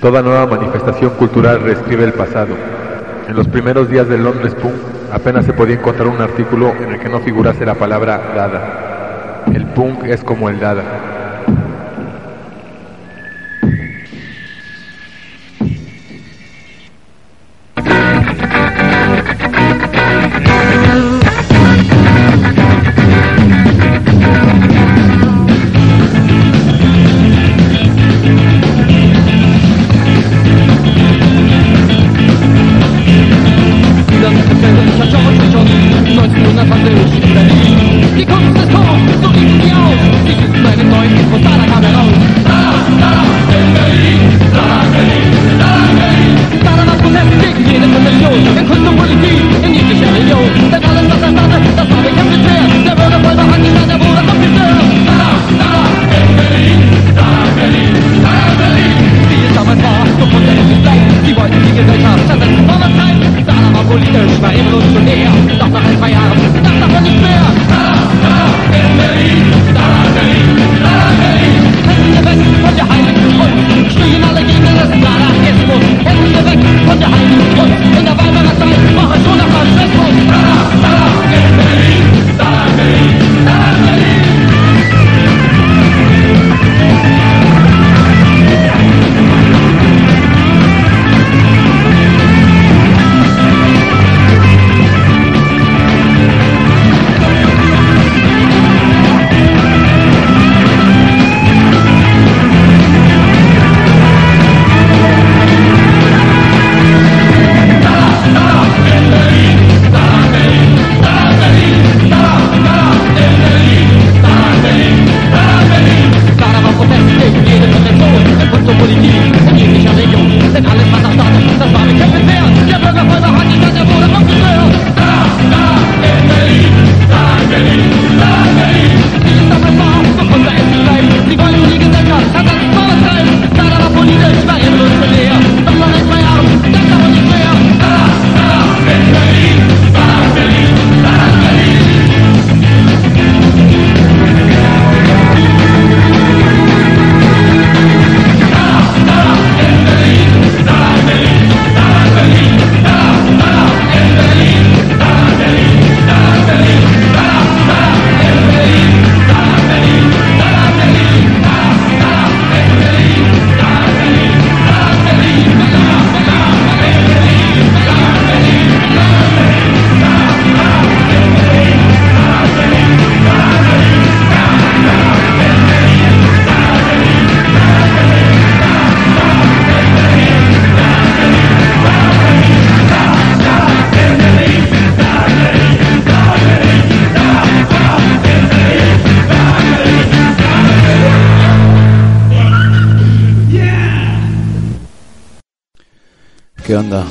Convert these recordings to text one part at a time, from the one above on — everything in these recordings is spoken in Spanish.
Toda nueva manifestación cultural reescribe el pasado. En los primeros días del Londres Punk apenas se podía encontrar un artículo en el que no figurase la palabra dada. El punk es como el dada.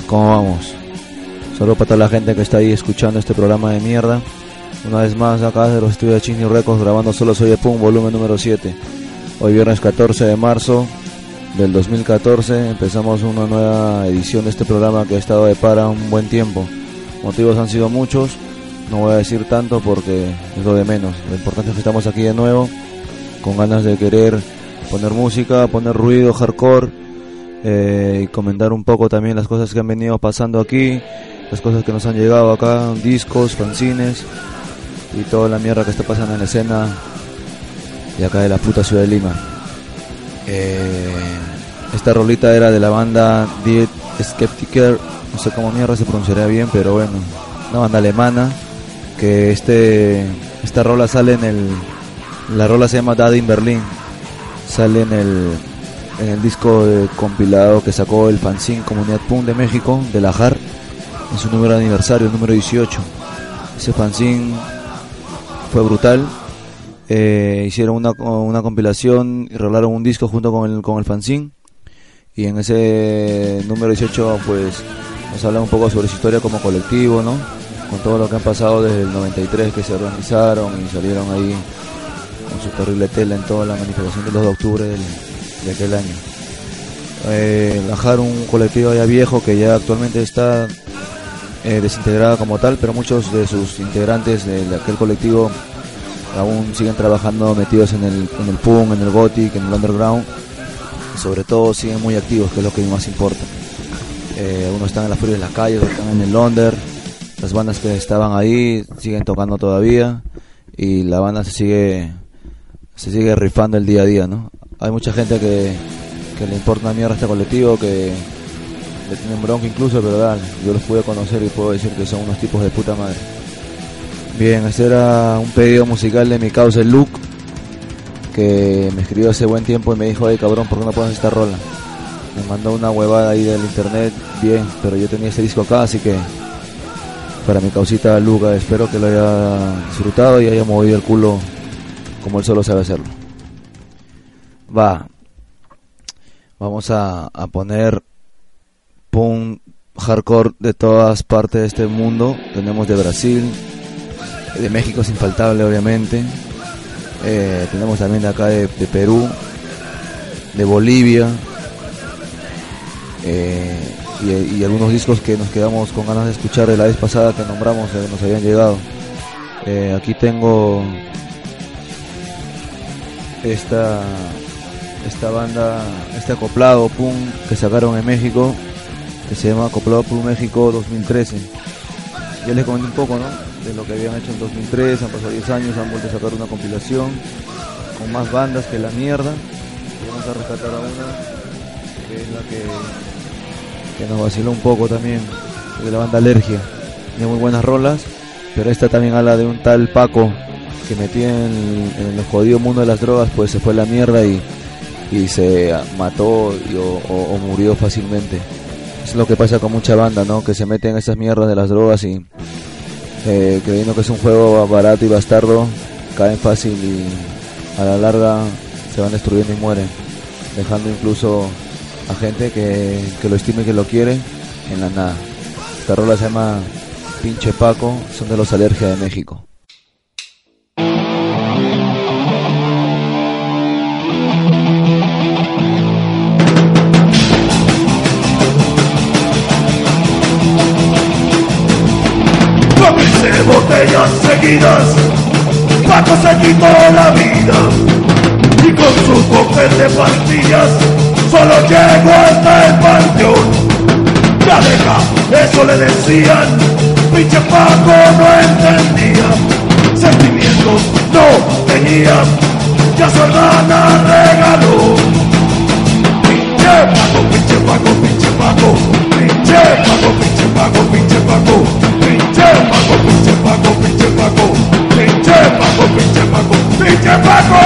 ¿Cómo vamos? Solo para toda la gente que está ahí escuchando este programa de mierda. Una vez más acá de los estudios de Chini Records grabando Solo Soy de Pum, volumen número 7. Hoy viernes 14 de marzo del 2014 empezamos una nueva edición de este programa que ha estado de para un buen tiempo. Motivos han sido muchos, no voy a decir tanto porque es lo de menos. Lo importante es que estamos aquí de nuevo, con ganas de querer poner música, poner ruido, hardcore eh, y comentar un poco también las cosas que han venido pasando aquí, las cosas que nos han llegado acá, discos, fanzines y toda la mierda que está pasando en la escena de acá de la puta ciudad de Lima. Eh, esta rolita era de la banda Dead Skeptiker, no sé cómo mierda se pronunciaría bien, pero bueno, una banda alemana que este esta rola sale en el la rola se llama Dad in Berlin, sale en el en el disco de compilado que sacó el fanzine Comunidad Punk de México, de la JAR, en su número de aniversario, el número 18. Ese fanzine fue brutal. Eh, hicieron una, una compilación y rolaron un disco junto con el, con el fanzine. Y en ese número 18, pues nos habla un poco sobre su historia como colectivo, ¿no? Con todo lo que han pasado desde el 93 que se organizaron y salieron ahí con su terrible tela en toda la manifestación del 2 de octubre del, de aquel año. Eh, Lajar, un colectivo ya viejo que ya actualmente está eh, desintegrado como tal, pero muchos de sus integrantes de aquel colectivo aún siguen trabajando metidos en el, en el punk, en el gothic, en el underground sobre todo siguen muy activos, que es lo que más importa. Eh, unos están en la furia de la calle, otros están en el Londres. Las bandas que estaban ahí siguen tocando todavía y la banda se sigue se sigue rifando el día a día, ¿no? Hay mucha gente que, le importa una mierda a este colectivo, que le tienen bronca incluso, pero dale, yo los pude conocer y puedo decir que son unos tipos de puta madre. Bien, este era un pedido musical de mi causa, el Luke, que me escribió hace buen tiempo y me dijo, ay cabrón, ¿por qué no pones esta rola? Me mandó una huevada ahí del internet, bien, pero yo tenía ese disco acá, así que para mi causita Luca, espero que lo haya disfrutado y haya movido el culo como él solo sabe hacerlo. Va, vamos a, a poner punk hardcore de todas partes de este mundo. Tenemos de Brasil, de México es infaltable obviamente. Eh, tenemos también de acá de, Perú, de Bolivia. Eh, y, algunos discos que nos quedamos con ganas de escuchar de la vez pasada que nombramos, que nos habían llegado. Eh, aquí tengo esta esta banda, este acoplado pum que sacaron en México, que se llama Acoplado Pum México 2013. Ya les comenté un poco, ¿no? De lo que habían hecho en 2003, han pasado 10 años, han vuelto a sacar una compilación con más bandas que la mierda. Vamos a rescatar a una que es la que, que nos vaciló un poco también, de la banda Alergia. Tiene muy buenas rolas, pero esta también habla de un tal Paco que metía en, el jodido mundo de las drogas, pues se fue la mierda y, y se mató o, murió fácilmente. Es lo que pasa con mucha banda, ¿no? Que se mete en esas mierdas de las drogas y eh, creyendo que es un juego barato y bastardo, caen fácil y a la larga se van destruyendo y mueren, dejando incluso a gente que, que lo estime y que lo quiere en la nada. Esta rola se llama Pinche Paco, son de los Alergia de México. Botellas seguidas, Paco se quitó la vida y con su cóctel de pastillas solo llegó hasta el panteón. Ya deja, eso le decían, pinche Paco no entendía, sentimientos no tenía, ya su hermana regaló. Pinche Paco, pinche Paco, pinche Paco, pinche Paco, pinche Paco, pinche Paco. Pinche Paco, pinche Paco, pinche Paco. Pinche Paco, pinche Paco, pinche Paco.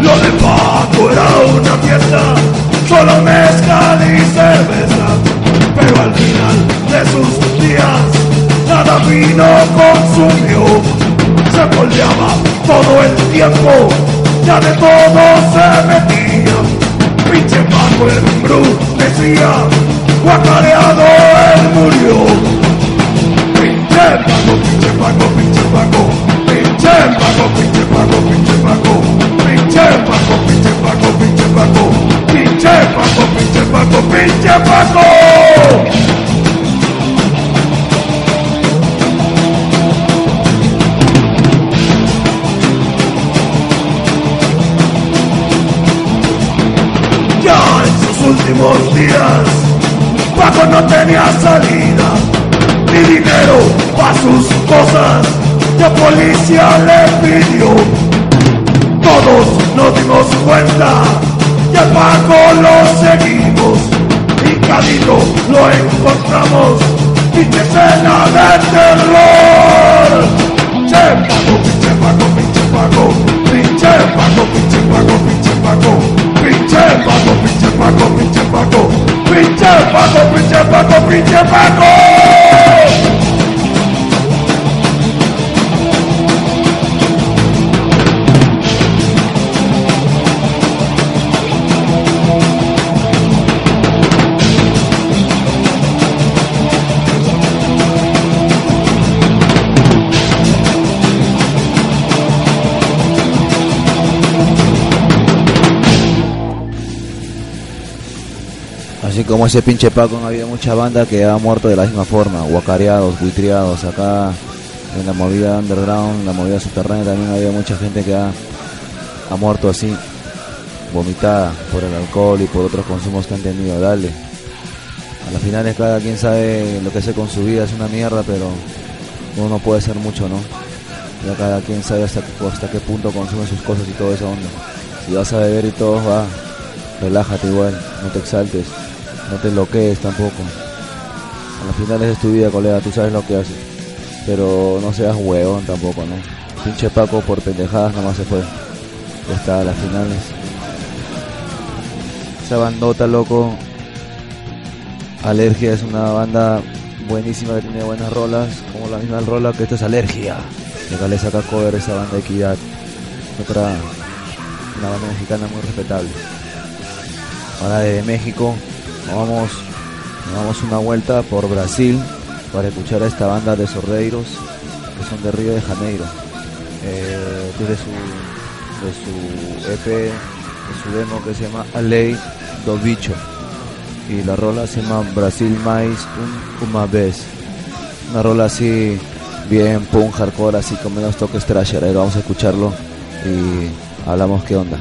Lo de Paco era una fiesta, solo mezcal y cerveza. Pero al final de sus días, nada vino consumió se volteaba todo el tiempo, ya de todo se metía. Pinche Paco el Bru decía, guacareado él murió. Pinche Paco, pinche Paco, pinche Paco, pinche Paco, pinche Paco, pinche Paco, pinche Paco, pinche Paco, pinche Paco, pinche Paco, pinche Paco, pinche Paco. Últimos días, Paco no tenía salida, ni dinero para sus cosas, la policía le pidió. Todos nos dimos cuenta y Paco lo seguimos, y Cadito lo encontramos, pinche escena de terror. Pinche Paco, pinche Paco, pinche Paco, pinche Paco, pinche Paco, pinche Paco. bago, pinche bago, pinche bago, pinche bago, pinche bago, pinche bago. Así como ese pinche Paco, no había mucha banda que ha muerto de la misma forma, guacareados, buitreados. Acá en la movida underground, en la movida subterránea también había mucha gente que ha, ha muerto así, vomitada por el alcohol y por otros consumos que han tenido. Dale. A las finales cada quien sabe lo que hace con su vida, es una mierda, pero uno no puede ser mucho, ¿no? Ya cada quien sabe hasta, hasta qué punto consume sus cosas y todo eso onda. Si vas a beber y todo, va, relájate igual, no te exaltes, no te bloquees tampoco. A las finales es tu vida, colega, tú sabes lo que haces. Pero no seas huevón tampoco, ¿no? Pinche Paco por pendejadas nomás se fue. Ya está, a las finales. Esa bandota, loco. Alergia es una banda buenísima que tiene buenas rolas, como la misma rola que esto es Alergia. Que acá le saca cover esa banda de Equidad. Otra, una banda mexicana muy respetable. Ahora de México, vamos, nos vamos una vuelta por Brasil para escuchar a esta banda de sordeiros que son de Río de Janeiro. Eh, su, de su EP, de su demo que se llama A Lei do Bicho. Y la rola se llama Brasil Mais un Uma Vez. Una rola así, bien punk, hardcore, así con menos toques trasher. Ahí vamos a escucharlo y hablamos qué onda.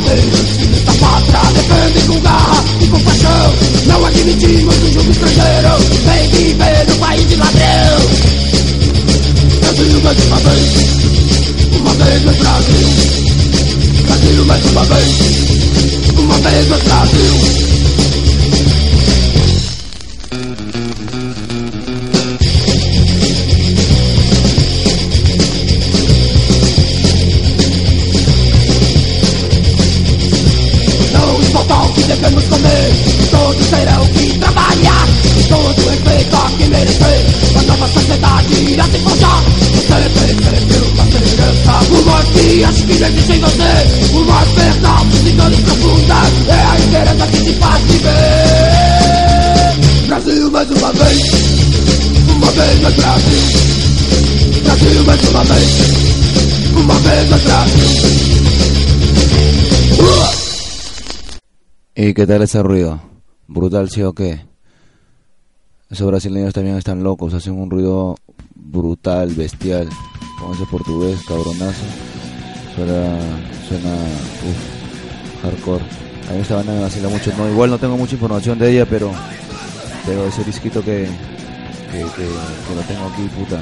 Verdadeiros da pátria Defendem com garra e com paixão Não admitimos um jogo estrangeiro Vem viver no país de ladrão Brasil mais uma vez Uma vez no Brasil Brasil mais uma vez Uma vez no Brasil ¿Y qué tal ese ruido? ¿Brutal sí o qué? Esos brasileños también están locos, hacen un ruido brutal, bestial, con ese portugués cabronazo. Suena, suena, uff, hardcore. A mí esta banda me vacila mucho, no, igual no tengo mucha información de ella, pero, pero ese disquito que, que, que, que lo tengo aquí, puta,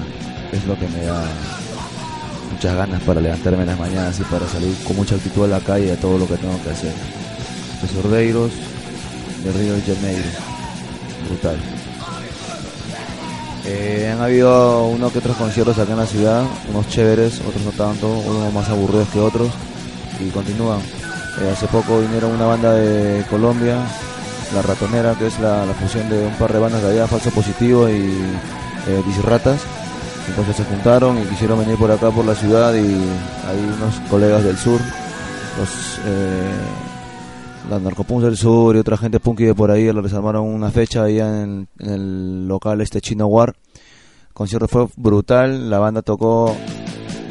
es lo que me da muchas ganas para levantarme en las mañanas y para salir con mucha actitud a la calle a todo lo que tengo que hacer de Sordeiros de Río de Janeiro. Brutal. Eh, han habido uno que otros conciertos acá en la ciudad, unos chéveres, otros no tanto, unos más aburridos que otros, y continúan. Eh, hace poco vinieron una banda de Colombia, La Ratonera, que es la, fusión de un par de bandas de allá, Falso Positivo y eh. Entonces se juntaron y quisieron venir por acá, por la ciudad, y hay unos colegas del sur, los eh, las narcopunks del sur y otra gente punky de por ahí les armaron una fecha ahí en, el local este Chino War. El concierto fue brutal, la banda tocó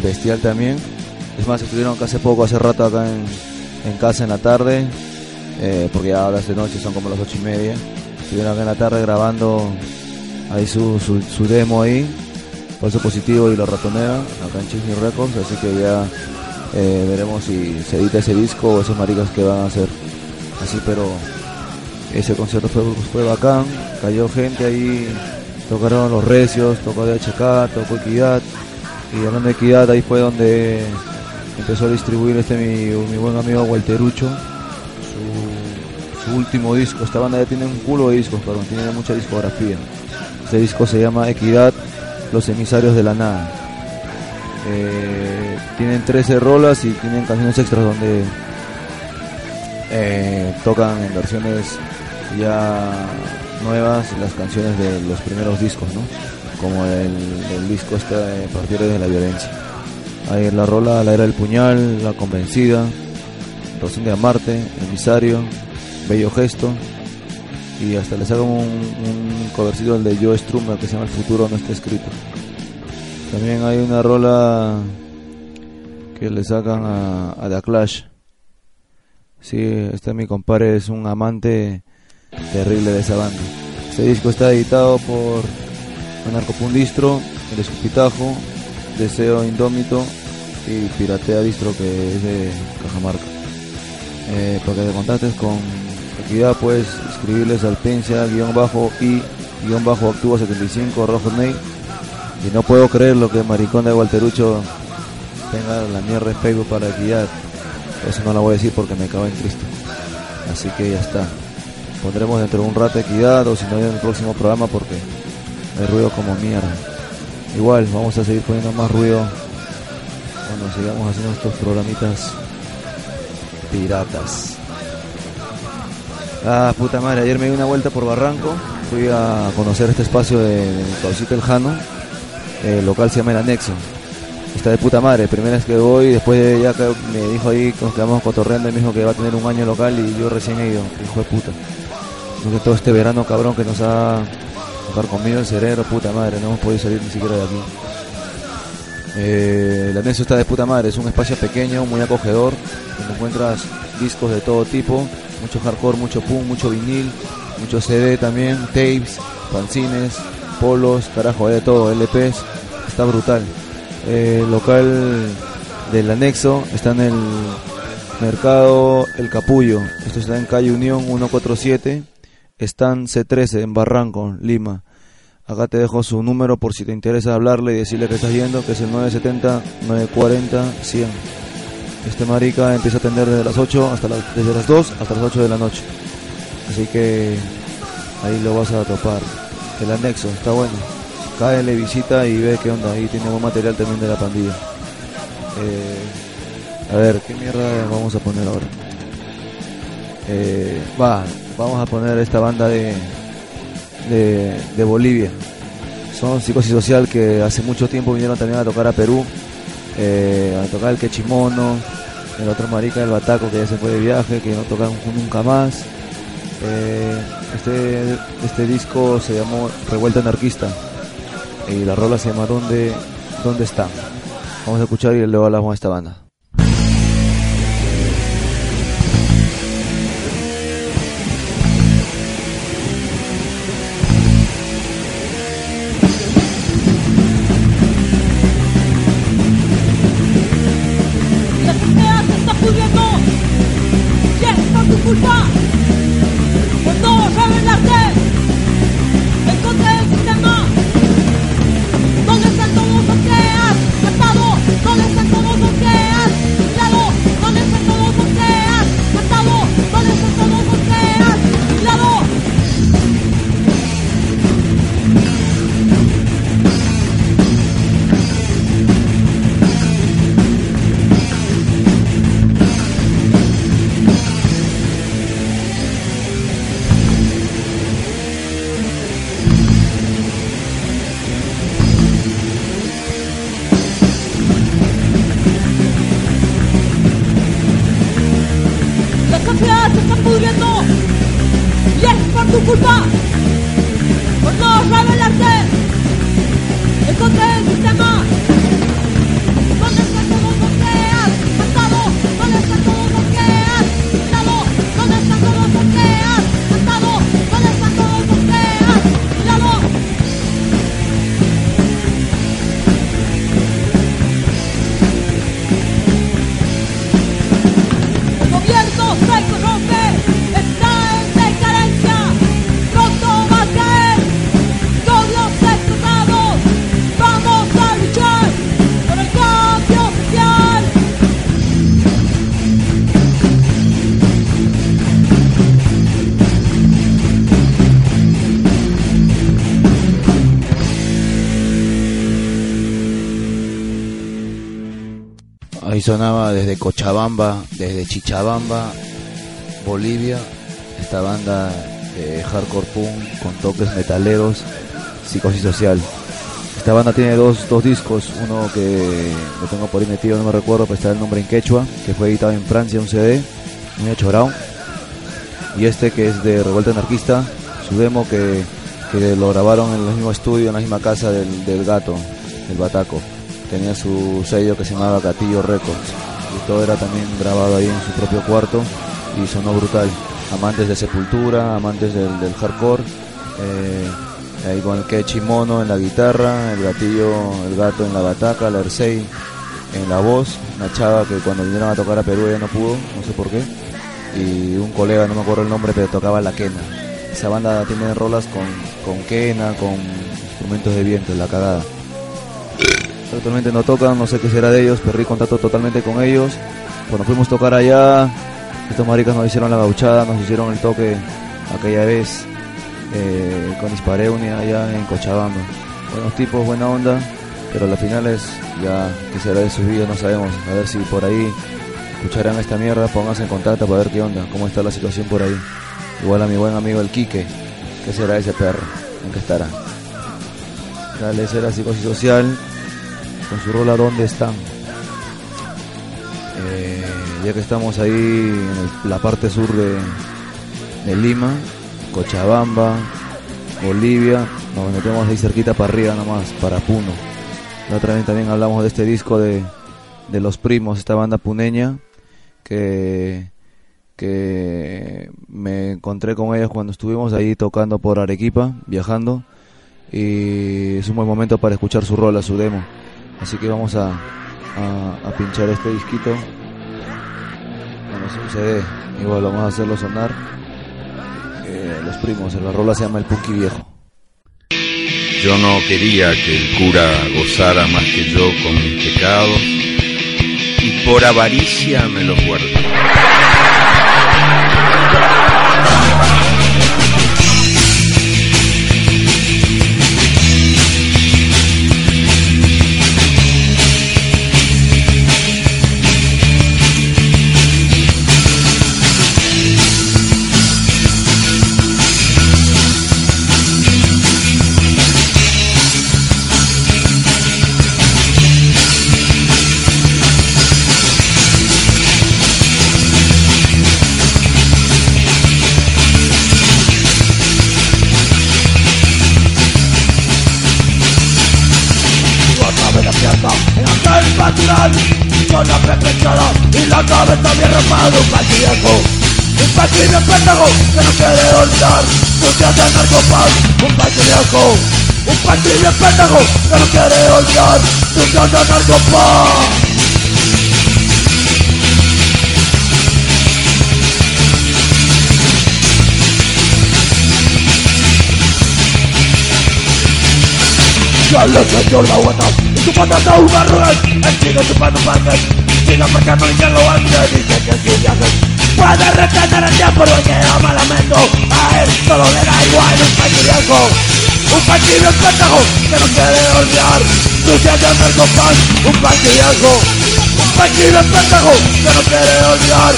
bestial también. Es más, estuvieron acá hace poco, hace rato acá en, casa en la tarde, eh, porque ya ahora es de noche, son como las ocho y media. estuvieron acá en la tarde grabando ahí su, su, demo ahí, Paso Positivo y Los Ratoneros, acá en Chisney Records, así que ya eh, veremos si se edita ese disco o esos maricas que van a hacer así, pero ese concierto fue, fue bacán, cayó gente ahí, tocaron los recios, tocó de HK, tocó Equidad, y hablando de Equidad, ahí fue donde empezó a distribuir este mi, mi buen amigo Walterucho, su, último disco, esta banda ya tiene un culo de discos, pero tiene mucha discografía. Este disco se llama Equidad, Los Emisarios de la Nada. Eh, tienen 13 rolas y tienen canciones extras donde eh, tocan en versiones ya nuevas las canciones de los primeros discos, ¿no? Como el, disco este de Partidarios de la Violencia. Ahí la rola La Era del Puñal, La Convencida, Rosín de Amarte, Emisario, Bello Gesto. Y hasta le saco un, un covercito del de Joe Strummer que se llama El futuro no está escrito. También hay una rola que le sacan a, a The Clash. Sí, este mi compadre es un amante terrible de esa banda. Este disco está editado por Anarcopundistro, El Escupitajo, Deseo Indómito y Piratea Distro que es de Cajamarca. Eh, para que te con Equidad puedes escribirles al pencia guion bajo y guion bajo actúa 75 rojo mail y no puedo creer lo que maricón de Walterucho tenga la mierda de Facebook para Equidad eso no lo voy a decir porque me cago en Cristo. Así que ya está. Pondremos dentro de un rato Equidad o si no en el próximo programa porque hay ruido como mierda. Igual vamos a seguir poniendo más ruido cuando sigamos haciendo estos programitas piratas. Ah, puta madre, ayer me di una vuelta por Barranco, fui a conocer este espacio de, de El Jano, el local se llama El Anexo. Está de puta madre, primera vez que voy, después ya que me dijo ahí, nos quedamos cotorreando y me dijo que va a tener un año local y yo recién he ido, hijo de puta. Porque todo este verano cabrón que nos ha conmigo el cerebro, puta madre, no hemos podido salir ni siquiera de aquí. Eh, el anexo está de puta madre, es un espacio pequeño, muy acogedor, donde encuentras discos de todo tipo, mucho hardcore, mucho punk, mucho vinil, mucho CD también, tapes, fanzines, polos, carajo, de todo, LPs, está brutal. Eh, local del anexo está en el mercado El Capullo, esto está en calle Unión 147, están C13 en Barranco, Lima. Acá te dejo su número por si te interesa hablarle y decirle que estás yendo, que es el 970-940-100. Este marica empieza a atender desde las 8 hasta desde las 2 hasta las 8 de la noche. Así que ahí lo vas a topar. El anexo, está bueno. Cáele, visita y ve qué onda. Ahí buen material también de la pandilla. Eh, a ver, ¿qué mierda vamos a poner ahora? Eh, va, vamos a poner esta banda de, de, Bolivia. Son psicosis social que hace mucho tiempo vinieron también a tocar a Perú eh, a tocar el quechimono, el otro marica del bataco que ya se fue de viaje, que no tocan nunca más. Este, este disco se llamó Revuelta Anarquista y la rola se llama ¿Dónde, dónde están? Vamos a escuchar y luego hablamos de esta banda. culpa sonaba desde Cochabamba, desde Chichabamba, Bolivia, esta banda de hardcore punk con toques metaleros, psicosis social. Esta banda tiene dos, dos discos, uno que lo tengo por ahí metido, no me recuerdo, pero está el nombre en quechua, que fue editado en Francia, un CD, muy achorado. Y este que es de Revuelta Anarquista, su demo que, que lo grabaron en el mismo estudio, en la misma casa del gato, el bataco. Tenía su sello que se llamaba Gatillo Records. Y todo era también grabado ahí en su propio cuarto y sonó brutal. Amantes de Sepultura, amantes del, hardcore. eh, ahí con el Kechi Mono en la guitarra, el gatillo, el gato en la bataca, la Ersei en la voz, una chava que cuando vinieron a tocar a Perú ella no pudo, no sé por qué, y un colega, no me acuerdo el nombre, pero tocaba la quena. Esa banda tiene rolas con, con quena, con instrumentos de viento, la cagada. Actualmente no tocan, no sé qué será de ellos, perdí contacto totalmente con ellos. Cuando fuimos a tocar allá, estos maricas nos hicieron la gauchada, nos hicieron el toque aquella vez eh, con Dispareunia allá en Cochabamba. Buenos tipos, buena onda, pero a las finales ya que será de sus vidas no sabemos. A ver si por ahí escucharán esta mierda, pónganse en contacto para ver qué onda, cómo está la situación por ahí. Igual a mi buen amigo el Quique, ¿qué será ese perro? ¿En qué estará? Dale, será psicosis social con su rola ¿Dónde están? Eh, ya que estamos ahí en la parte sur de, de Lima, Cochabamba, Bolivia, nos metemos ahí cerquita para arriba nomás, para Puno. La otra vez también hablamos de este disco de, de Los Primos, esta banda puneña, que, que me encontré con ellos cuando estuvimos ahí tocando por Arequipa, viajando, y es un buen momento para escuchar su rola, su demo. Así que vamos a, a, pinchar este disquito. Bueno, es un CD, igual vamos a hacerlo sonar. Eh, los primos, la rola se llama El Punky Viejo. Yo no quería que el cura gozara más que yo con mis pecados y por avaricia me los guardé. La frente hinchada y la cabeza bien rapada Un viejo, un paquillo pendejo Que no quiere olvidar. Días de narcopaz Un viejo, un paquillo pendejo Que no quiere olvidar. Sus días de narcopaz Ya le dio la su patata una rueda Él sigue chupando panes, sigue marcando y ya lo hace Dice que si viajes puede retener el tiempo Lo lleva malamente a él solo le da igual un paño viejo Un bien pendejo que no quiere olvidar narcopaz, un Un pendejo que no quiere olvidar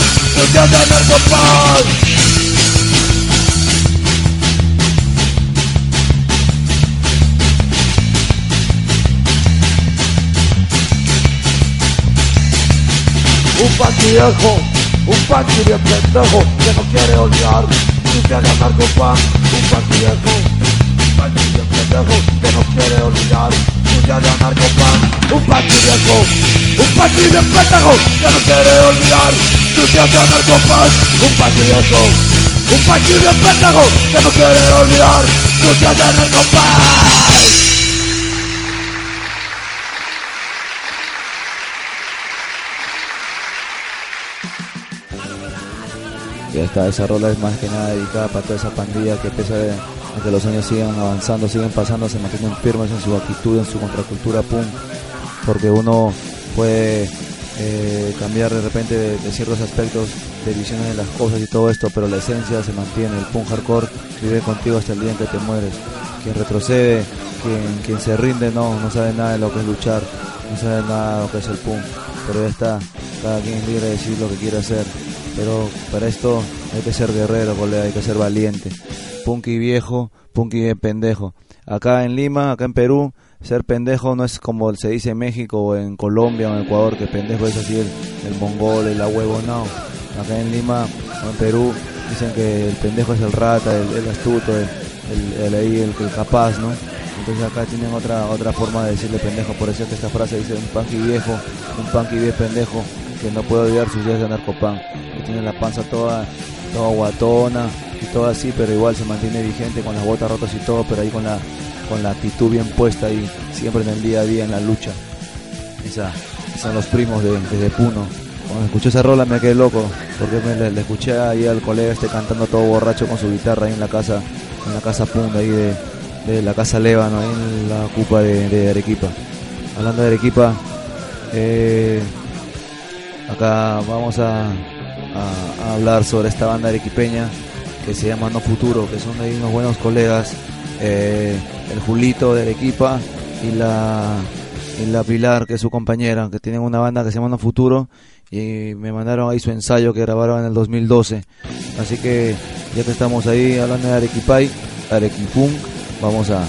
Un panty viejo, un panty bien pendejo que no quiere olvidar su día de narcopán. Un panty viejo, un panty bien pendejo que no quiere olvidar su día de narcopán. Un panty viejo, un panty bien pendejo que no quiere olvidar su día de narcopán. Un panty viejo, un panty bien pendejo que no quiere olvidar su día de narcopán. Ya está, esa rola es más que nada dedicada para toda esa pandilla que pese a que los años sigan avanzando, siguen pasando, se mantienen firmes en su actitud, en su contracultura punk, porque uno puede eh, cambiar de repente de, de ciertos aspectos de visiones de las cosas y todo esto, pero la esencia se mantiene, el punk hardcore vive contigo hasta el día en que te mueres. Quien retrocede, quien, quien se rinde, no, no sabe nada de lo que es luchar, no sabe nada de lo que es el punk. pero ya está, cada quien es libre de decir lo que quiere hacer. Pero para esto hay que ser guerrero, colega, hay que ser valiente. Punky viejo, punky pendejo. Acá en Lima, acá en Perú, ser pendejo no es como se dice en México o en Colombia o en Ecuador, que pendejo es así el, el mongol, el huevo, no. Acá en Lima o en Perú dicen que el pendejo es el rata, el, astuto, el, el, el, capaz, ¿no? Entonces acá tienen otra otra forma de decirle pendejo, por eso que esta frase dice un punky viejo, un punky viejo pendejo, que no puede olvidar sus días de narcopán, que tiene la panza toda, toda guatona y todo así, pero igual se mantiene vigente con las botas rotas y todo, pero ahí con la con la actitud bien puesta y siempre en el día a día en la lucha. Esa, son los primos de, de Puno. Cuando escuché esa rola me quedé loco, porque me, le, escuché ahí al colega este cantando todo borracho con su guitarra ahí en la casa, en la casa Punda ahí de, de la casa Lébano, ahí en la cupa de, Arequipa. Hablando de Arequipa, eh, acá vamos a, hablar sobre esta banda arequipeña que se llama No Futuro, que son ahí unos buenos colegas, eh, el Julito de Arequipa y la, y la Pilar, que es su compañera, que tienen una banda que se llama No Futuro y me mandaron ahí su ensayo que grabaron en el 2012. Así que ya que estamos ahí hablando de Arequipay, Arequipunk, vamos a,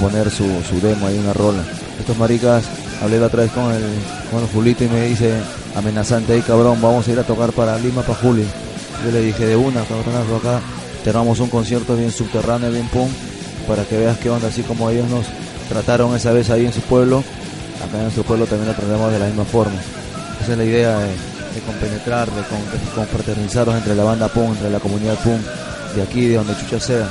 poner su, su, demo ahí, una rola. Estos maricas, hablé la otra vez con el, con Julito y me dice, amenazante ahí cabrón, vamos a ir a tocar para Lima, para Juli. Yo le dije, de una, cabronazo acá, tenemos un concierto bien subterráneo, bien punk, para que veas qué onda, así como ellos nos trataron esa vez ahí en su pueblo, acá en nuestro pueblo también lo tratamos de la misma forma. Esa es la idea de, compenetrar, de, confraternizarnos entre la banda punk, entre la comunidad punk, de aquí, de donde chucha sea.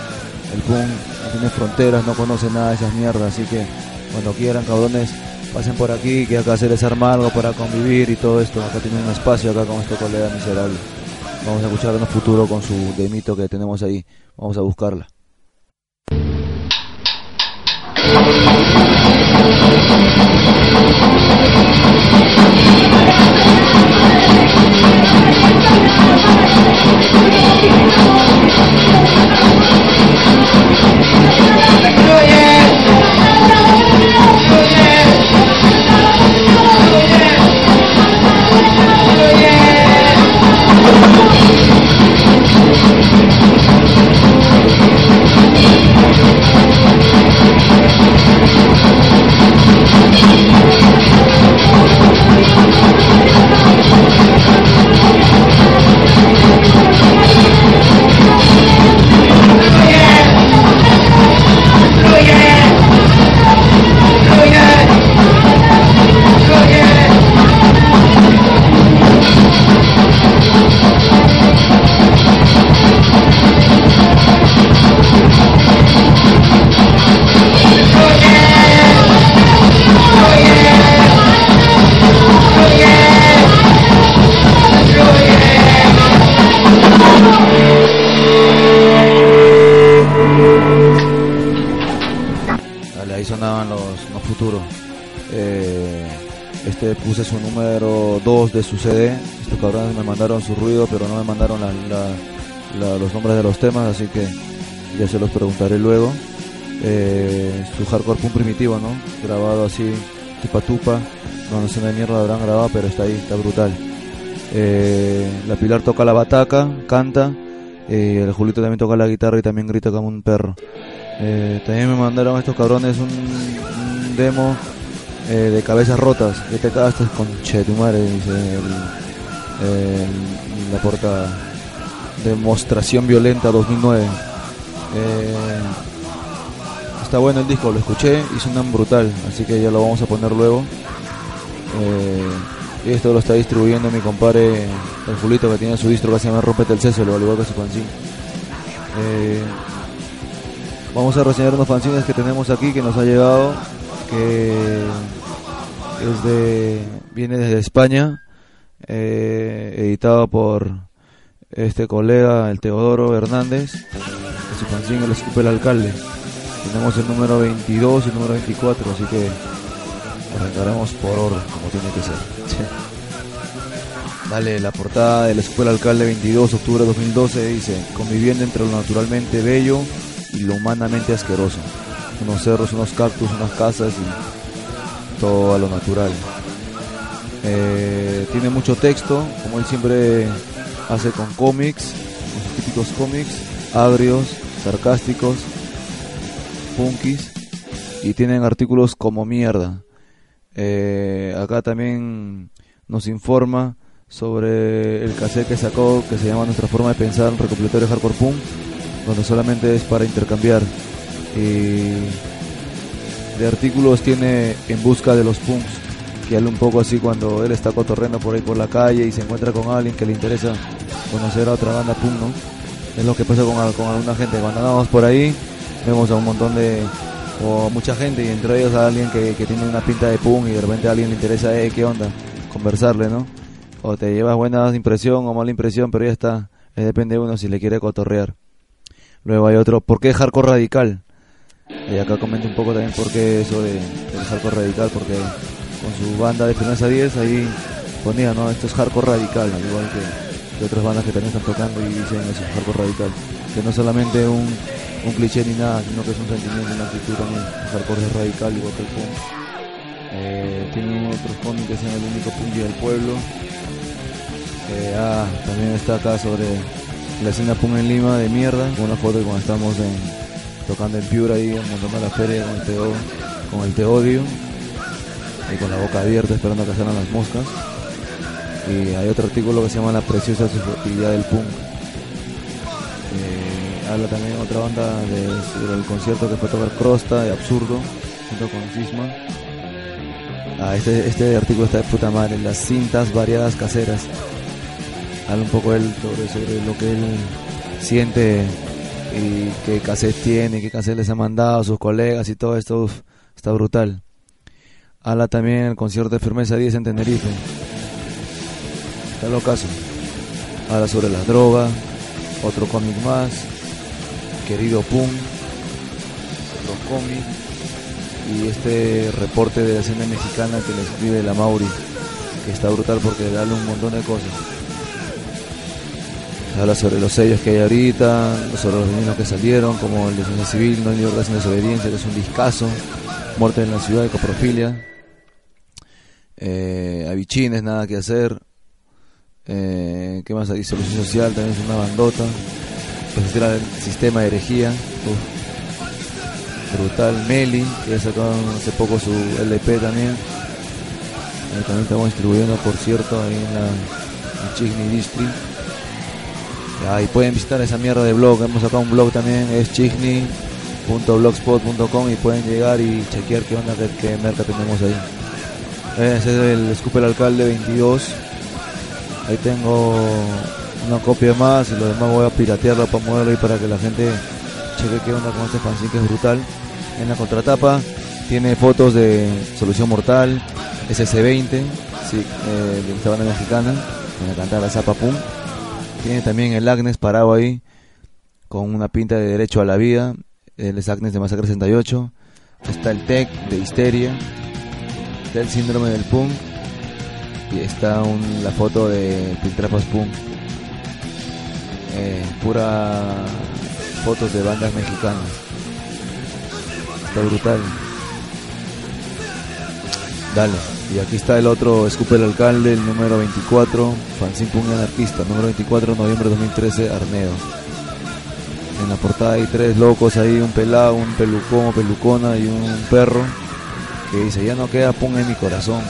El punk no tiene fronteras, no conoce nada de esas mierdas, así que cuando quieran, cabrones, pasen por aquí, que acá se les arma algo para convivir y todo esto. Acá tienen un espacio acá con este colega miserable. Vamos a escuchar en un futuro con su demito que tenemos ahí. Vamos a buscarla. Número 2 de su CD. Estos cabrones me mandaron su ruido, pero no me mandaron los nombres de los temas, así que ya se los preguntaré luego. Eh, su hardcore punk primitivo, ¿no? Grabado así, tupa tupa. No, sé de mierda habrán grabado, pero está ahí, está brutal. Eh, la Pilar toca la bataca, canta. Eh, el Julito también toca la guitarra y también grita como un perro. también me mandaron estos cabrones un demo eh, de cabezas rotas. ¿Qué te cagaste con che tu madre? Dice la portada. Demostración violenta 2009. Eh, está bueno el disco, lo escuché y suenan brutal, así que ya lo vamos a poner luego. Eh, y esto lo está distribuyendo mi compadre, el Julito, que tiene su distro que se llama Rompete el César, al igual que su fanzine. vamos a reseñar unos fanzines que tenemos aquí que nos ha llegado, que viene desde España, eh, editado por este colega, el Teodoro Hernández, de su fanzine El Escupe el Alcalde. Tenemos el número 22 y el número 24, así que arrancaremos por orden, como tiene que ser. Dale, la portada del Escupe el Alcalde 22, octubre de 2012, dice, conviviendo entre lo naturalmente bello y lo humanamente asqueroso. Unos cerros, unos cactus, unas casas y a lo natural. Eh, tiene mucho texto, como él siempre hace con cómics, los típicos cómics, agrios, sarcásticos, punkis, y tienen artículos como mierda. Eh, acá también nos informa sobre el cassette que sacó que se llama Nuestra forma de pensar, un recopilatorio hardcore punk, donde solamente es para intercambiar. Y de artículos tiene En busca de los punks, que habla un poco así cuando él está cotorreando por ahí por la calle y se encuentra con alguien que le interesa conocer a otra banda punk, ¿no? Es lo que pasa con, con alguna gente. Cuando andamos por ahí, vemos a un montón de o mucha gente y entre ellos a alguien que, que tiene una pinta de punk y de repente a alguien le interesa, eh, ¿qué onda? Conversarle, ¿no? O te llevas buena impresión o mala impresión, pero ya está. depende de uno si le quiere cotorrear. Luego hay otro, ¿por qué hardcore radical? Y acá comento un poco también por qué eso de, del hardcore radical, porque con su banda de Firmeza 10 ahí ponía, ¿no? Esto es hardcore radical, al igual que, que, otras bandas que también están tocando y dicen eso, hardcore radical. Que no solamente un, un cliché ni nada, sino que es un sentimiento, una actitud también. Hardcore es radical, igual que el punk. Eh, tiene otros cómics que se El único punk del pueblo. Eh, ah, también está acá sobre la escena punk en Lima de mierda. Una foto cuando estamos en, tocando en Piura ahí, montando la feria con el, te, con el Teodio. Y con la boca abierta esperando a que salgan las moscas. Y hay otro artículo que se llama La preciosa subjetividad del punk. Eh, habla también otra banda de, sobre el concierto que fue tocar Crosta de Absurdo junto con Sisma. Ah, este, este artículo está de puta madre, las cintas variadas caseras. Habla un poco él sobre, sobre lo que él siente y qué cassette tiene, qué cassette les ha mandado sus colegas y todo esto, está brutal. Habla también el concierto de Firmeza 10 en Tenerife. Está locazo. Habla sobre la droga, otro cómic más, Querido Pum, otro cómic y este reporte de la escena mexicana que le escribe la Mauri, que está brutal porque da un montón de cosas. Habla sobre los sellos que hay ahorita, sobre los veninos que salieron, como el de Ciencia Civil, No hay libertad sin desobediencia, que es un discazo, Muerte en la ciudad, de coprofilia, eh, Avichines, Nada que hacer, eh, ¿qué más hay? Solución Social, también es una bandota, pues el sistema de herejía, brutal, Meli, que sacó hace poco su LP también, eh, también estamos distribuyendo, por cierto, ahí en la en Chigny District. Ahí pueden visitar esa mierda de blog. Hemos sacado un blog también, es chigni.blogspot.com y pueden llegar y chequear qué onda, qué, merca tenemos ahí. Ese es el Scoop el Alcalde 22. Ahí tengo una copia más y lo demás voy a piratearlo para moverlo y para que la gente cheque qué onda con este fanzine que es brutal. En la contratapa tiene fotos de Solución Mortal, SC20, sí, eh, de esta banda mexicana, en la cantada Zapa Pum. Tiene también el Agnes parado ahí, con una pinta de derecho a la vida. El es Agnes de Masacre 68. Está el Tech de Histeria. Está el Síndrome del Punk. Y está un, la foto de Piltrapas Punk. Eh, pura fotos de bandas mexicanas. Está brutal. Dale. Y aquí está el otro Escupe el Alcalde, el número 24, Fanzine Punk Anarquista, número 24, noviembre de 2013, Arneo. En la portada hay tres locos ahí, un pelado, un pelucón o pelucona y un perro que dice, ya no queda Punk en mi corazón.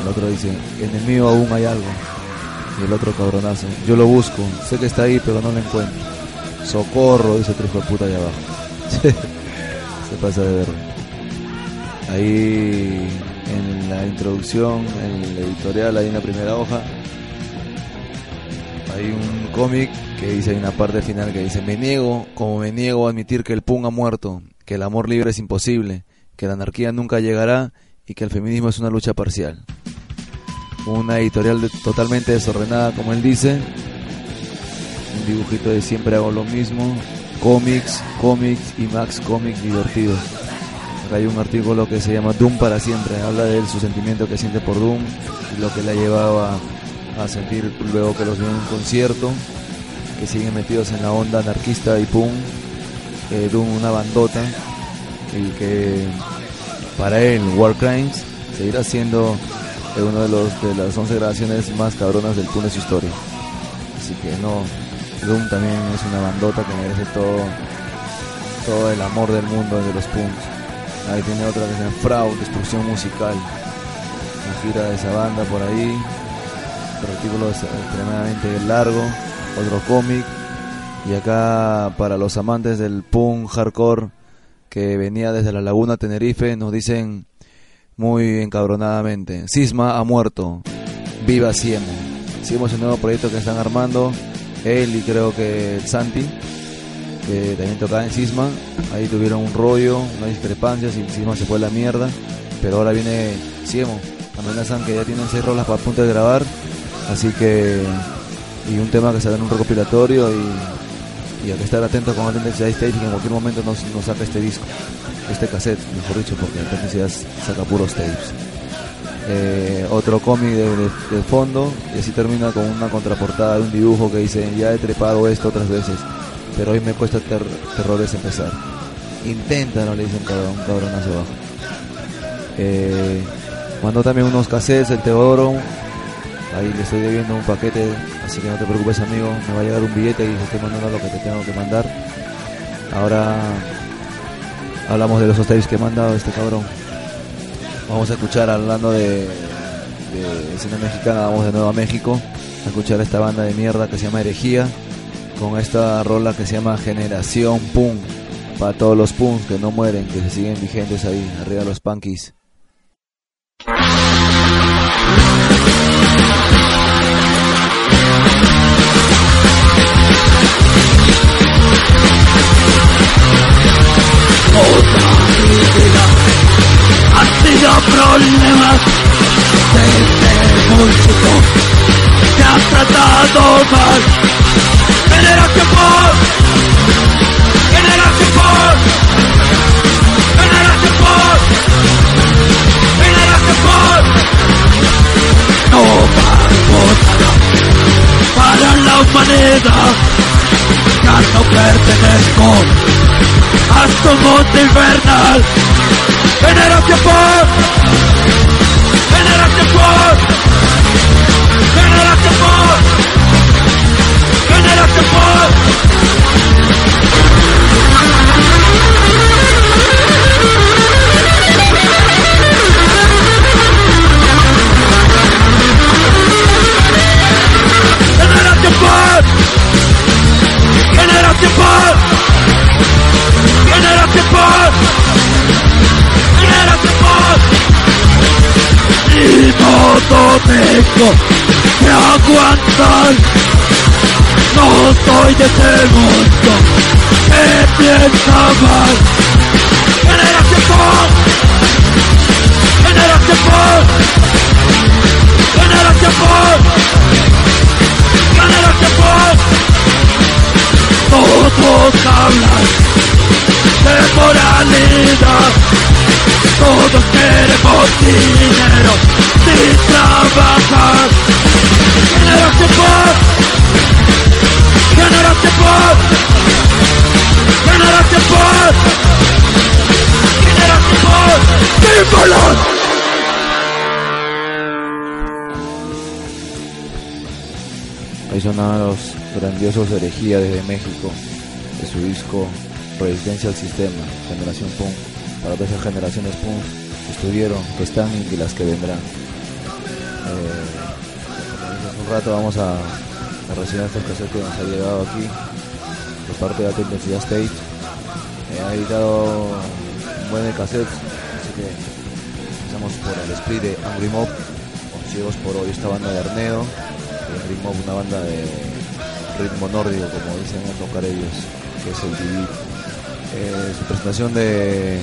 El otro dice, en el mío aún hay algo. Y el otro cabronazo, yo lo busco, sé que está ahí pero no lo encuentro. Socorro, dice de puta allá abajo. Se pasa de ver. Ahí en la introducción, en el editorial, en la primera hoja, hay un cómic que dice, hay una parte final que dice, me niego, como me niego a admitir que el punk ha muerto, que el amor libre es imposible, que la anarquía nunca llegará y que el feminismo es una lucha parcial. Una editorial totalmente desordenada, como él dice, un dibujito de siempre hago lo mismo, cómics, cómics y Max cómics divertidos hay un artículo que se llama Doom para siempre, habla de su sentimiento que siente por Doom lo que le ha llevado a, sentir luego que los vio en un concierto, que siguen metidos en la onda anarquista y pum, eh, Doom una bandota y que para él War Crimes seguirá siendo es uno de de las 11 grabaciones más cabronas del Punk de su historia. Así que no, Doom también es una bandota que merece todo todo el amor del mundo de los punks. Ahí tiene otra que se llama Fraud, Destrucción Musical. Una gira de esa banda por ahí. Otro artículo extremadamente largo. Otro cómic. Y acá para los amantes del punk hardcore que venía desde la Laguna Tenerife nos dicen muy encabronadamente, Sisma ha muerto, viva Siemo. Siemo es un nuevo proyecto que están armando, él y creo que Santi, que también tocaba en Sisma, ahí tuvieron un rollo, una discrepancia, Sisma se fue la mierda, pero ahora viene Siemo, amenazan que ya tienen seis rolas para punto de grabar, así que, y un tema que sale en un recopilatorio y, y hay que estar atento con Attendencia Stage que en cualquier momento nos, nos saca este disco, este cassette, mejor dicho, porque Attendencia saca puros tapes. Eh, otro cómic de, de, de, fondo y así termina con una contraportada de un dibujo que dice ya he trepado esto otras veces pero hoy me cuesta ter terrores empezar. Inténtalo le dicen cabrón, cabronazo abajo. Eh, mandó también unos cassettes el Teodoro. Ahí le estoy debiendo un paquete así que no te preocupes amigo. Me va a llegar un billete y estoy mandando lo que te tengo que mandar. Ahora hablamos de los hostels que he mandado este cabrón. Vamos a escuchar hablando de, de escena mexicana, vamos de nuevo a México a escuchar esta banda de mierda que se llama Herejía con esta rola que se llama Generación Punk para todos los punks que no mueren, que se siguen vigentes ahí, arriba los punkies. ha sido problemas desde múltiplo que ha tratado mal generación por generación por generación por generación por no vamos para la humanidad. Ya no pertenezco a su mundo infernal. Generación por generación por todo tengo que aguantar soy de este mundo que piensa mal generación por generación por generación por generación por todos hablan de moralidad todos queremos dinero sin trabajar generación por generación por generación por generación por símbolos Ahí sonaban los grandiosos herejía desde México, de su disco Resistencia al Sistema, Generación Punk, para todas esas generaciones punk que estuvieron, que están y las que vendrán. Eh, hace un rato vamos a, reseñar estos cassettes que nos ha llegado aquí, por parte de la Tendencia State. Eh, ha editado un buen de cassettes, así que empezamos por el split de Angry Mob, con Ciegos por hoy, esta banda de Arneo. Angry Mob, una banda de ritmo nórdico, como dicen a tocar ellos, que es el TV. Eh, su presentación de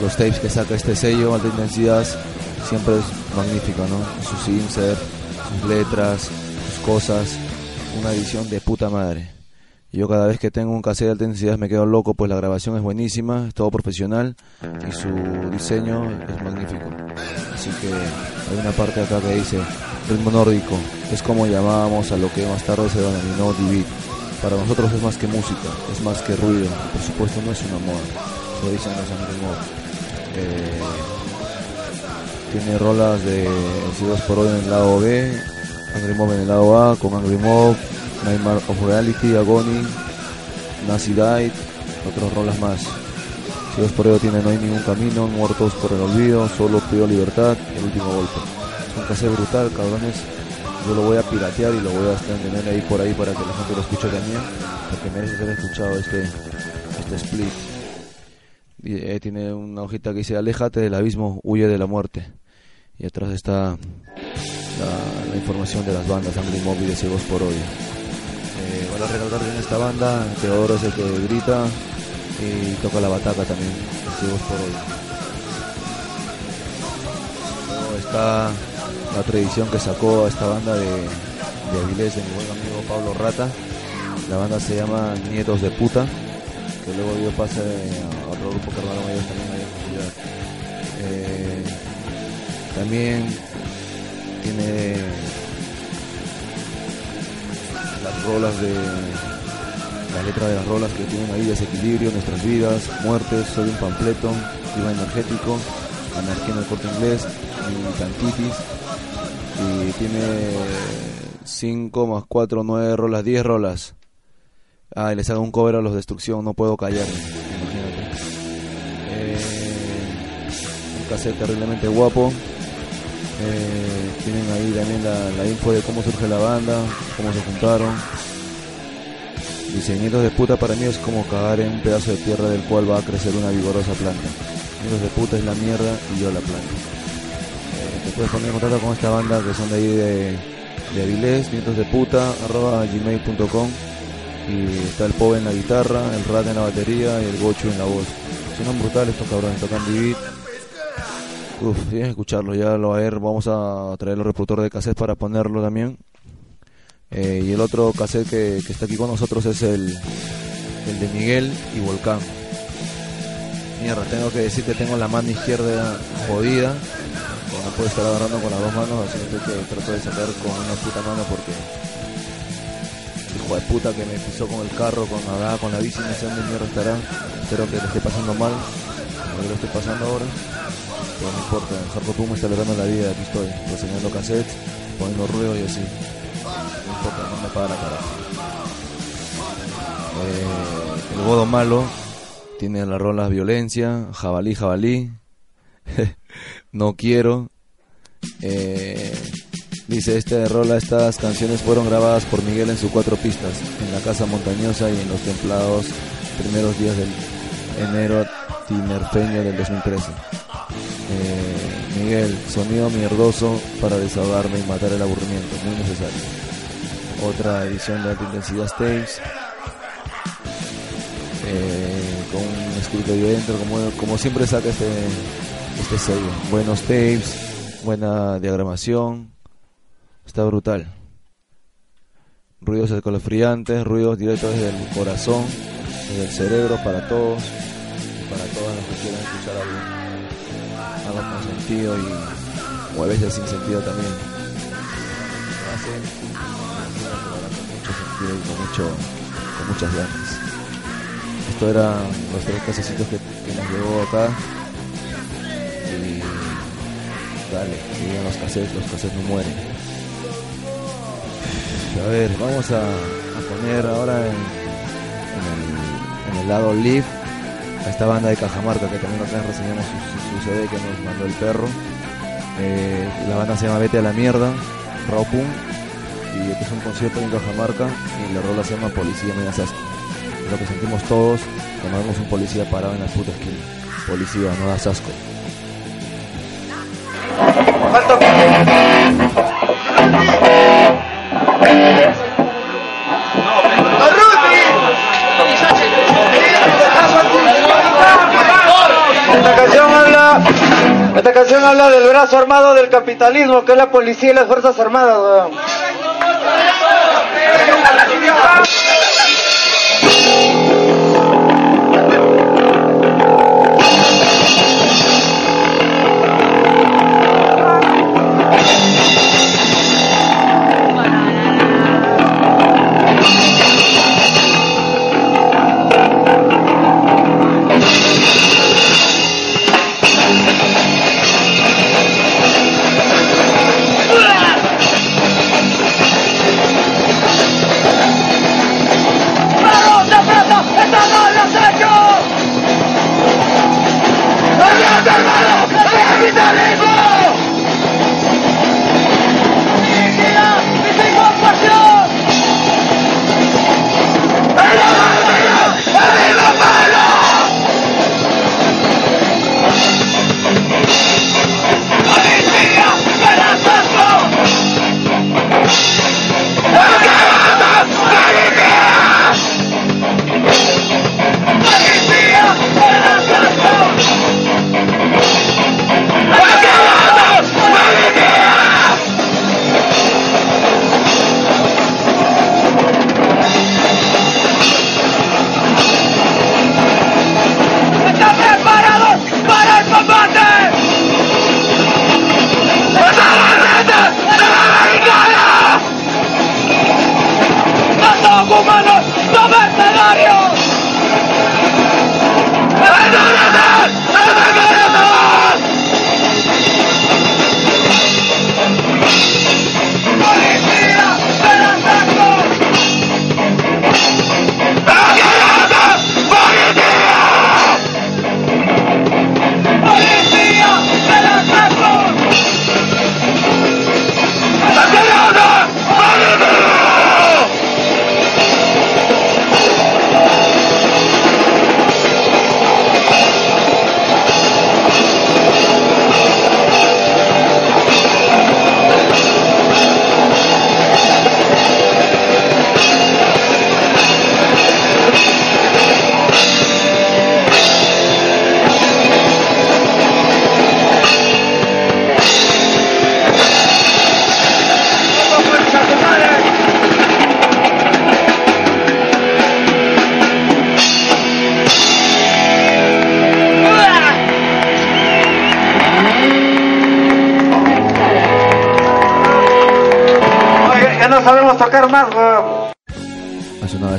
los tapes que saca este sello, Alta Intensidad, siempre es magnífica, ¿no? Sus insert, sus letras, sus cosas, una edición de puta madre. Yo cada vez que tengo un cassette de alta intensidad me quedo loco, pues la grabación es buenísima, es todo profesional y su diseño es magnífico. Así que hay una parte acá que dice ritmo nórdico, es como llamábamos a lo que más tarde se denominó Divid. Para nosotros es más que música, es más que ruido, por supuesto no es una moda, lo dicen los amigos eh, Tiene rolas de C2 por hoy en el lado B, Angry Mob en el lado A, con Angry Mob, Nightmare of Reality, Agony, Nazi Died, otras rolas más. C2 por hoy tiene No hay ningún camino, Muertos por el olvido, Solo pido libertad, El último golpe. Es un cassette brutal, cabrones. Yo lo voy a piratear y lo voy a tener ahí por ahí para que la gente lo escuche también, porque merece ser escuchado este, este split. Eh, tiene una hojita que dice, aléjate del abismo, huye de la muerte. Y atrás está la, información de las bandas, Angry Mob y de por hoy. Eh, a recordar bien esta banda, Teodoro es el que grita y toca la bataca también, Ciegos por hoy. Luego está la otra edición que sacó a esta banda de, de Avilés, de mi buen amigo Pablo Rata. La banda se llama Nietos de Puta, que luego dio pase a otro grupo que armaron ellos también ahí en la ciudad. Eh, también tiene las rolas de la letra de las rolas que tienen ahí desequilibrio, nuestras vidas, muertes, soy un panfleto, clima energético, anarquía en el corte inglés, y cantitis y tiene 5 más 4, 9 rolas, 10 rolas. Ah, y les hago un cover a los destrucción, no puedo callarme, imagínate. Eh, un cassette terriblemente guapo. Eh, tienen ahí también la, info de cómo surge la banda, cómo se juntaron. Dice, nietos de puta para mí es como cagar en un pedazo de tierra del cual va a crecer una vigorosa planta. Nietos de puta es la mierda y yo la planta. Eh, te puedes poner en contacto con esta banda que son de ahí de, de Avilés, nietos de puta, arroba gmail.com y está el Poe en la guitarra, el Rat en la batería y el Gochu en la voz. Suenan brutales estos cabrones, tocan beat. Uf, tienes escucharlo, ya lo va a ver, vamos a traer los reproductores de cassette para ponerlo también. Eh, y el otro cassette que, que, está aquí con nosotros es el, el de Miguel y Volcán. Mierda, tengo que decir que tengo la mano izquierda jodida. No puedo estar agarrando con las dos manos, así que trato de sacar con una puta mano porque hijo de puta que me pisó con el carro, con la, con la bici, no mierda estará. Espero que le esté pasando mal, como lo estoy pasando ahora. Pero no importa, Jarco Puma está logrando la vida, aquí estoy, reseñando cassettes, poniendo ruido y así. No importa, no me paga la cara. Eh, el Godo Malo tiene las rolas violencia, jabalí, jabalí. no quiero. Eh, Dice este rola, estas canciones fueron grabadas por Miguel en sus cuatro pistas, en la casa montañosa y en los templados primeros días del enero tinerfeño del 2013. Eh, Miguel, sonido mierdoso para desahogarme y matar el aburrimiento, muy necesario. Otra edición de alta intensidad Tapes, eh, con un escrito ahí dentro, como, como siempre saca este, este sello. Buenos tapes, buena diagramación, está brutal. Ruidos escalofriantes, ruidos directos desde el corazón, desde el cerebro para todos, y o a veces sin sentido también. Mucho sentido con, mucho, con muchas ganas. Esto eran los tres casecitos que, nos llegó acá. Y dale, siguen los cassettes, los cassettes no mueren. A ver, vamos a, poner ahora en, en, el, en, el, lado live a esta banda de Cajamarca que también vez reseñamos su, su, CD que nos mandó el perro. Eh, la banda se llama Vete a la mierda, Raw Punk, y este es un concierto en Cajamarca y la rola se llama Policía. Es lo que sentimos todos cuando vemos un policía parado en la puta esquina. Policía, no das asco. Habla del brazo armado del capitalismo, que es la policía y las fuerzas armadas. son los hechos. ¡Adiós, hermano! ¡El capitalismo! Sin compasión! ¡Adiós, hermano! ¡Adiós!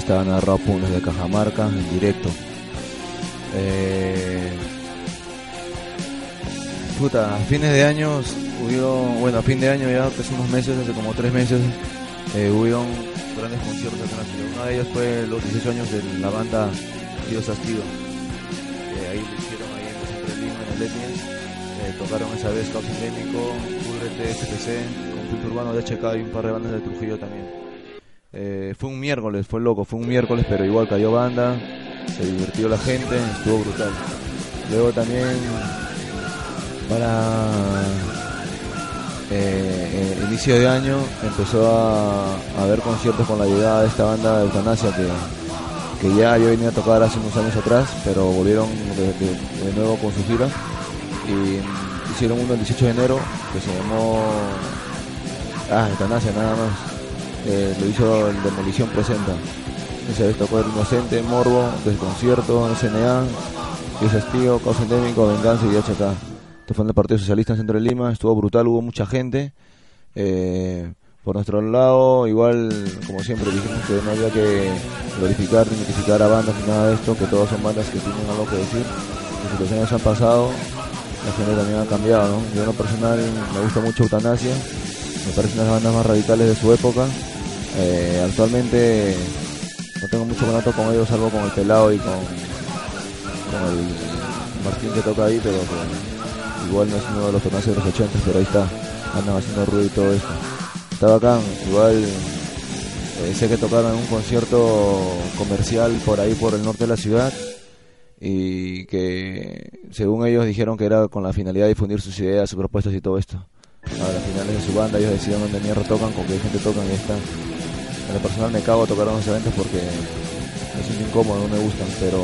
Vez estaba narrado Pum desde Cajamarca en directo. Eh... Puta, a fines de años hubieron, bueno, a fin de año ya, hace unos meses, hace como tres meses, eh, hubieron grandes conciertos acá en la ciudad. Uno de ellos fue los 18 años de la banda Dios Astigo. Que ahí lo hicieron ahí en el Lima, en el Etnias. Eh, tocaron esa vez Caos Endémico, Pudrete, SPC, Conflicto Urbano de HK y un par de bandas de Trujillo también. Fue un miércoles, fue loco, fue un miércoles, pero igual cayó banda, se divirtió la gente, estuvo brutal. Luego también para eh, eh, inicio de año empezó a, a haber conciertos con la llegada de esta banda de Eutanasia que, que ya yo venía a tocar hace unos años atrás, pero volvieron de, de- de nuevo con su gira y hicieron uno el 18 de enero que se llamó ah Eutanasia nada más eh, lo hizo el Demolición Presenta esa vez tocó El Inocente, Morbo, Desconcierto, SNA, Dios Estío, Caos Endémico, Venganza y HK esto fue en el Partido Socialista en Centro de Lima, estuvo brutal, hubo mucha gente eh, por nuestro lado, igual, como siempre, dijimos que no había que glorificar ni mitificar a bandas ni nada de esto, que todas son bandas que tienen algo que decir. Las situaciones han pasado, la gente también ha cambiado, ¿no? Yo en lo personal me gusta mucho Eutanasia, me parecen las bandas más radicales de su época. Eh, actualmente no tengo mucho contacto con ellos, salvo con el Pelado y con, con el Martín que toca ahí, pero igual no es uno de los Eutanasias de los 80, pero ahí está, andan haciendo ruido y todo esto. Está bacán, igual eh, sé que tocaron en un concierto comercial por ahí por el norte de la ciudad y que según ellos dijeron que era con la finalidad de difundir sus ideas, sus propuestas y todo esto. A las finales de su banda ellos deciden dónde mierda tocan, con qué gente tocan y ahí está. En lo personal me cago a tocar en los eventos porque me siento incómodo, no me gustan, pero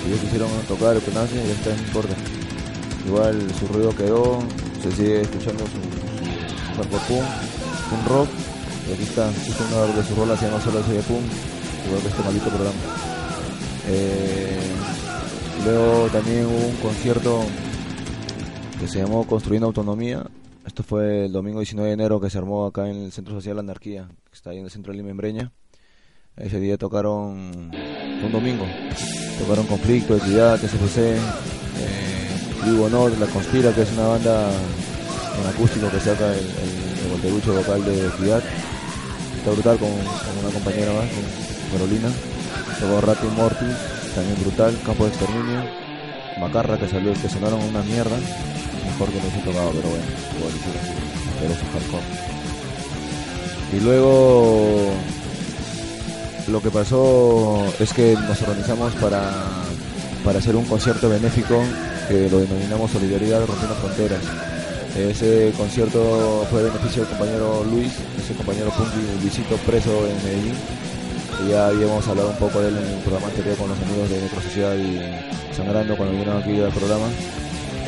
si ellos quisieron tocar el penaje ya está, no importa. Igual su ruido quedó, se sigue escuchando su, su pum, un rock, y aquí está, justo una de sus rolas se llama Solo Soy de Pum, igual que este maldito programa. Eh, luego también hubo un concierto que se llamó Construyendo Autonomía. Esto fue el domingo 19 de enero que se armó acá en el Centro Social Anarquía, está ahí en el centro de Lima, en Breña. Ese día tocaron, un domingo, tocaron Conflicto, Equidad, SFC, eh, Vivo Honor, La Conspira, que es una banda en acústico que saca el, el, el vocal de Equidad. Está brutal con, con una compañera más, con Carolina. Tocó Rati Mortis, también brutal, Campo de Exterminio. Macarra que salió, que sonaron una mierda. Mejor que no se tocaba, pero bueno, igual pero su hardcore. Y luego lo que pasó es que nos organizamos para, para hacer un concierto benéfico que lo denominamos Solidaridad Rompiendo Fronteras. Ese concierto fue a beneficio del compañero Luis, ese compañero Punky Luisito preso en Medellín. ya habíamos hablado un poco de él en el programa anterior con los amigos de Metro Social y Sangrando cuando vinieron aquí al programa.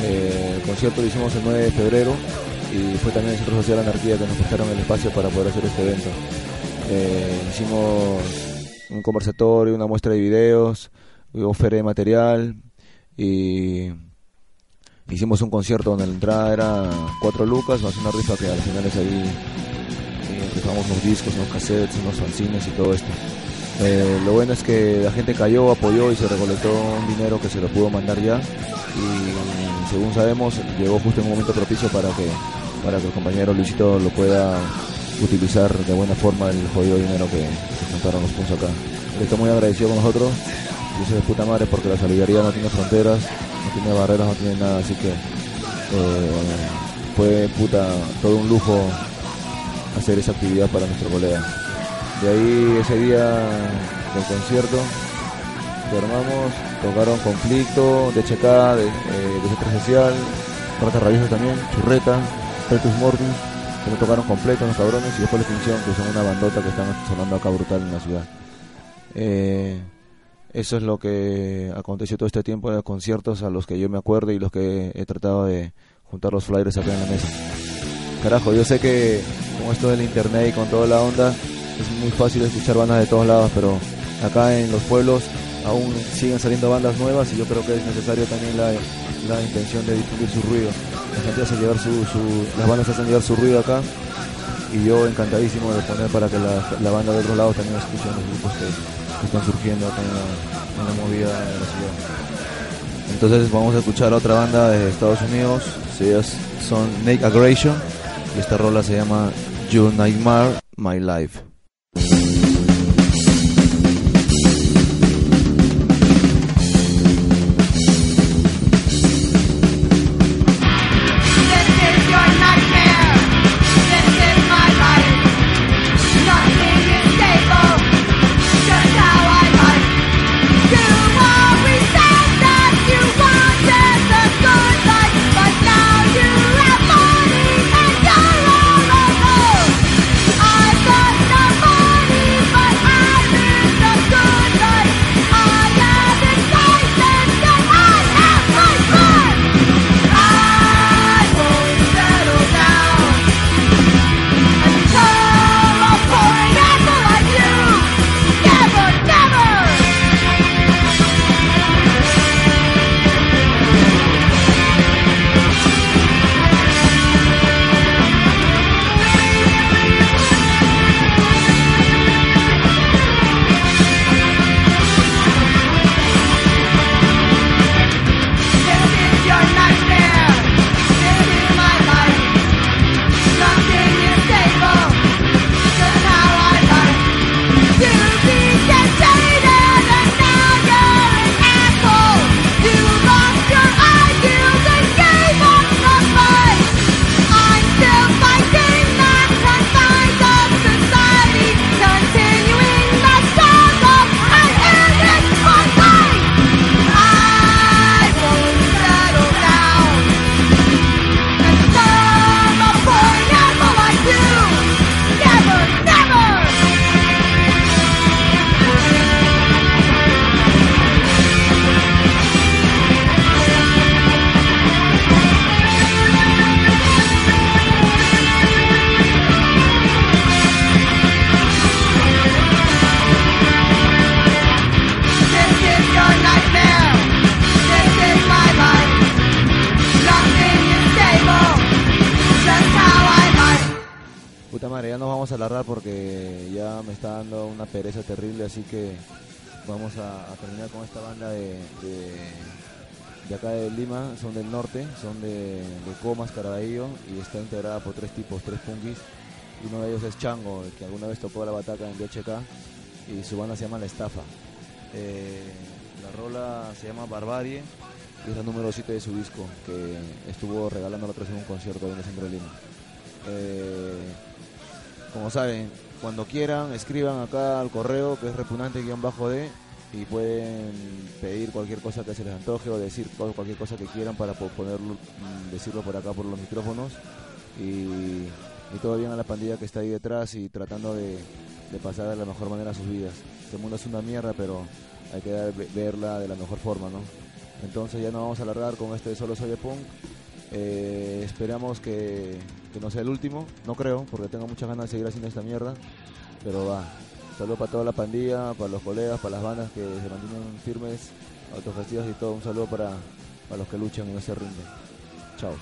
Eh, el concierto lo hicimos el 9 de febrero y fue también el Centro Social Anarquía que nos prestaron el espacio para poder hacer este evento. Eh, hicimos un conversatorio, una muestra de videos, hubo feria de material y hicimos un concierto donde la entrada era cuatro lucas más una rifa que al final es ahí rifamos unos discos, unos cassettes, unos fanzines y todo esto. Eh, lo bueno es que la gente cayó, apoyó y se recolectó un dinero que se lo pudo mandar ya. Y según sabemos, llegó justo en un momento propicio para que, para que el compañero Luisito lo pueda utilizar de buena forma el jodido dinero que, que juntaron los puntos acá. Él está muy agradecido con nosotros. Dice de puta madre porque la solidaridad no tiene fronteras, no tiene barreras, no tiene nada. Así que eh, fue puta todo un lujo hacer esa actividad para nuestro colega. De ahí ese día del concierto que tocaron Conflicto, DHK, de, eh, Desastre Social, Rata Rabiosa también, Churreta, Que lo tocaron completo los cabrones y después la extinción que son una bandota que están sonando acá brutal en la ciudad. Eh, eso es lo que aconteció todo este tiempo los conciertos a los que yo me acuerdo y los que he tratado de juntar los flyers acá en la mesa. Carajo, yo sé que con esto del internet y con toda la onda es muy fácil escuchar bandas de todos lados, pero acá en los pueblos aún siguen saliendo bandas nuevas y yo creo que es necesario también la, la intención de difundir su ruido. La gente hace llevar su, su- las bandas hacen llevar su ruido acá y yo encantadísimo de poner para que la, la banda de otros lados también escuche los grupos que, están surgiendo acá en la, en la movida de la ciudad. Entonces vamos a escuchar a otra banda de Estados Unidos, ellas son Naked Aggression y esta rola se llama Your Nightmare, My Life. Así que vamos a, terminar con esta banda de, de, acá de Lima, son del norte, son de, de Comas, Caraballo, y está integrada por tres tipos, tres punkis. Uno de ellos es Chango, el que alguna vez tocó la bataca en DHK, y su banda se llama La Estafa. Eh, la rola se llama Barbarie, y es la número 7 de su disco, que estuvo regalando la otra vez en un concierto en el centro de Lima. Eh, como saben, cuando quieran, escriban acá al correo que es repugnante-d y pueden pedir cualquier cosa que se les antoje o decir cual- cualquier cosa que quieran para mm, decirlo por acá por los micrófonos. Y, y todo bien a la pandilla que está ahí detrás y tratando de, de pasar de la mejor manera sus vidas. Este mundo es una mierda, pero hay que verla de la mejor forma, ¿no? Entonces ya nos vamos a alargar con este Solo Soy de Punk. Eh, esperamos que, que no sea el último, no creo, porque tengo muchas ganas de seguir haciendo esta mierda, pero va. Saludos para toda la pandilla, para los colegas, para las bandas que se mantienen firmes, autogestivas y todo. Un saludo para, para los que luchan en ese rinde. Chao.